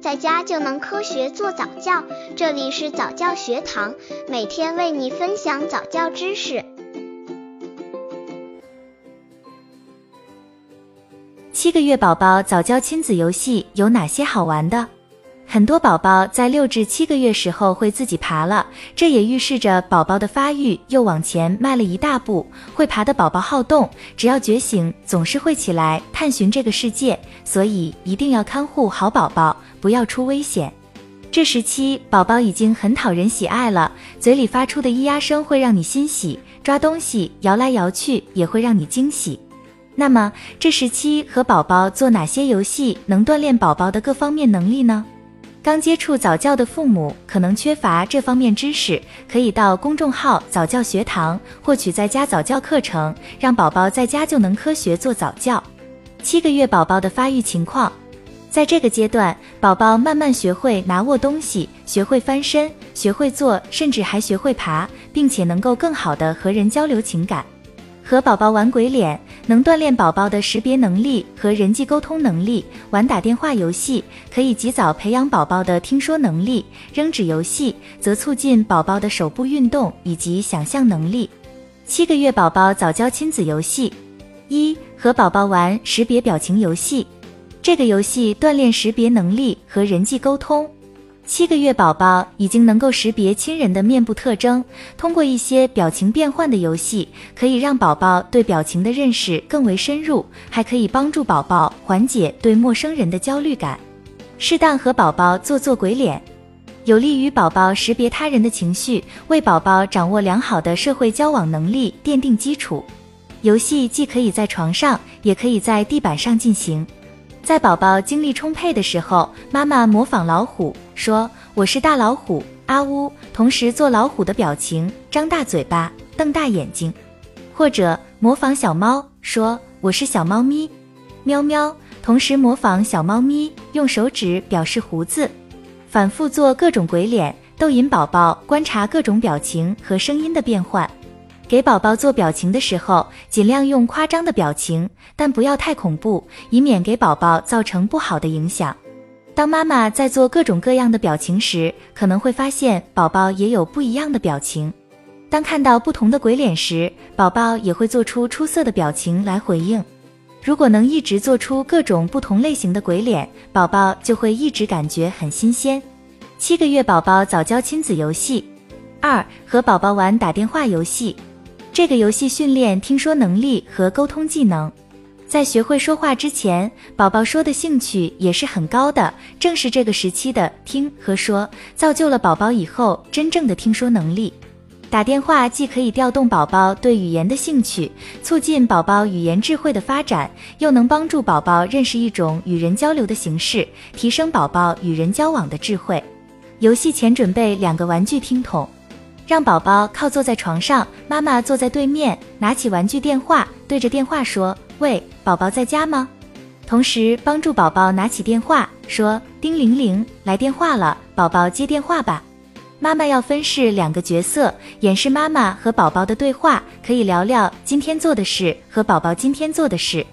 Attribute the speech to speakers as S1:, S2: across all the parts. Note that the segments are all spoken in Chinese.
S1: 在家就能科学做早教。这里是早教学堂，每天为你分享早教知识。
S2: 七个月宝宝早教亲子游戏有哪些好玩的？很多宝宝在六至七个月时候会自己爬了，这也预示着宝宝的发育又往前迈了一大步。会爬的宝宝好动，只要觉醒，总是会起来探寻这个世界，所以一定要看护好宝宝，不要出危险。这时期宝宝已经很讨人喜爱了，嘴里发出的咿呀声会让你欣喜，抓东西摇来摇去也会让你惊喜。那么这时期和宝宝做哪些游戏能锻炼宝宝的各方面能力呢？刚接触早教的父母可能缺乏这方面知识，可以到公众号早教学堂获取在家早教课程，让宝宝在家就能科学做早教。七个月宝宝的发育情况，在这个阶段，宝宝慢慢学会拿握东西，学会翻身，学会坐，甚至还学会爬，并且能够更好的和人交流情感。和宝宝玩鬼脸，能锻炼宝宝的识别能力和人际沟通能力；玩打电话游戏，可以及早培养宝宝的听说能力；扔纸游戏则促进宝宝的手部运动以及想象能力。七个月宝宝早教亲子游戏一，和宝宝玩识别表情游戏，这个游戏锻炼识别能力和人际沟通。七个月宝宝已经能够识别亲人的面部特征，通过一些表情变换的游戏，可以让宝宝对表情的认识更为深入，还可以帮助宝宝缓解对陌生人的焦虑感。适当和宝宝做做鬼脸，有利于宝宝识别他人的情绪，为宝宝掌握良好的社会交往能力奠定基础。游戏既可以在床上，也可以在地板上进行。在宝宝精力充沛的时候，妈妈模仿老虎说：“我是大老虎，啊呜！”同时做老虎的表情，张大嘴巴，瞪大眼睛。或者模仿小猫说：“我是小猫咪，喵喵！”同时模仿小猫咪，用手指表示胡子。反复做各种鬼脸，逗引宝宝观察各种表情和声音的变换。给宝宝做表情的时候，尽量用夸张的表情，但不要太恐怖，以免给宝宝造成不好的影响。当妈妈在做各种各样的表情时，可能会发现宝宝也有不一样的表情。当看到不同的鬼脸时，宝宝也会做出出色的表情来回应。如果能一直做出各种不同类型的鬼脸，宝宝就会一直感觉很新鲜。七个月宝宝早教亲子游戏二，和宝宝玩打电话游戏。这个游戏训练听说能力和沟通技能，在学会说话之前，宝宝说的兴趣也是很高的。正是这个时期的听和说，造就了宝宝以后真正的听说能力。打电话既可以调动宝宝对语言的兴趣，促进宝宝语言智慧的发展，又能帮助宝宝认识一种与人交流的形式，提升宝宝与人交往的智慧。游戏前准备两个玩具听筒。让宝宝靠坐在床上，妈妈坐在对面，拿起玩具电话，对着电话说：“喂，宝宝在家吗？”同时帮助宝宝拿起电话，说：“叮铃铃，来电话了，宝宝接电话吧。”妈妈要分饰两个角色，演示妈妈和宝宝的对话，可以聊聊今天做的事和宝宝今天做的事。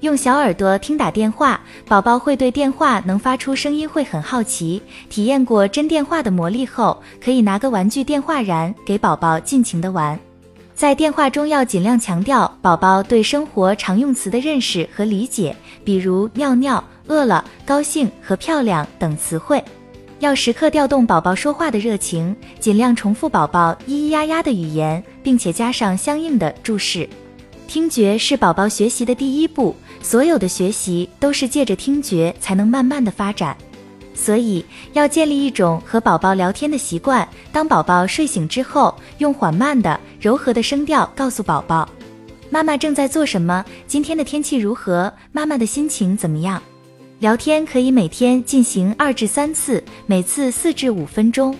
S2: 用小耳朵听打电话，宝宝会对电话能发出声音会很好奇。体验过真电话的魔力后，可以拿个玩具电话燃给宝宝尽情的玩。在电话中要尽量强调宝宝对生活常用词的认识和理解，比如尿尿、饿了、高兴和漂亮等词汇。要时刻调动宝宝说话的热情，尽量重复宝宝咿咿呀呀的语言，并且加上相应的注释。听觉是宝宝学习的第一步。所有的学习都是借着听觉才能慢慢的发展，所以要建立一种和宝宝聊天的习惯。当宝宝睡醒之后，用缓慢的、柔和的声调告诉宝宝：“妈妈正在做什么？今天的天气如何？妈妈的心情怎么样？”聊天可以每天进行二至三次，每次四至五分钟。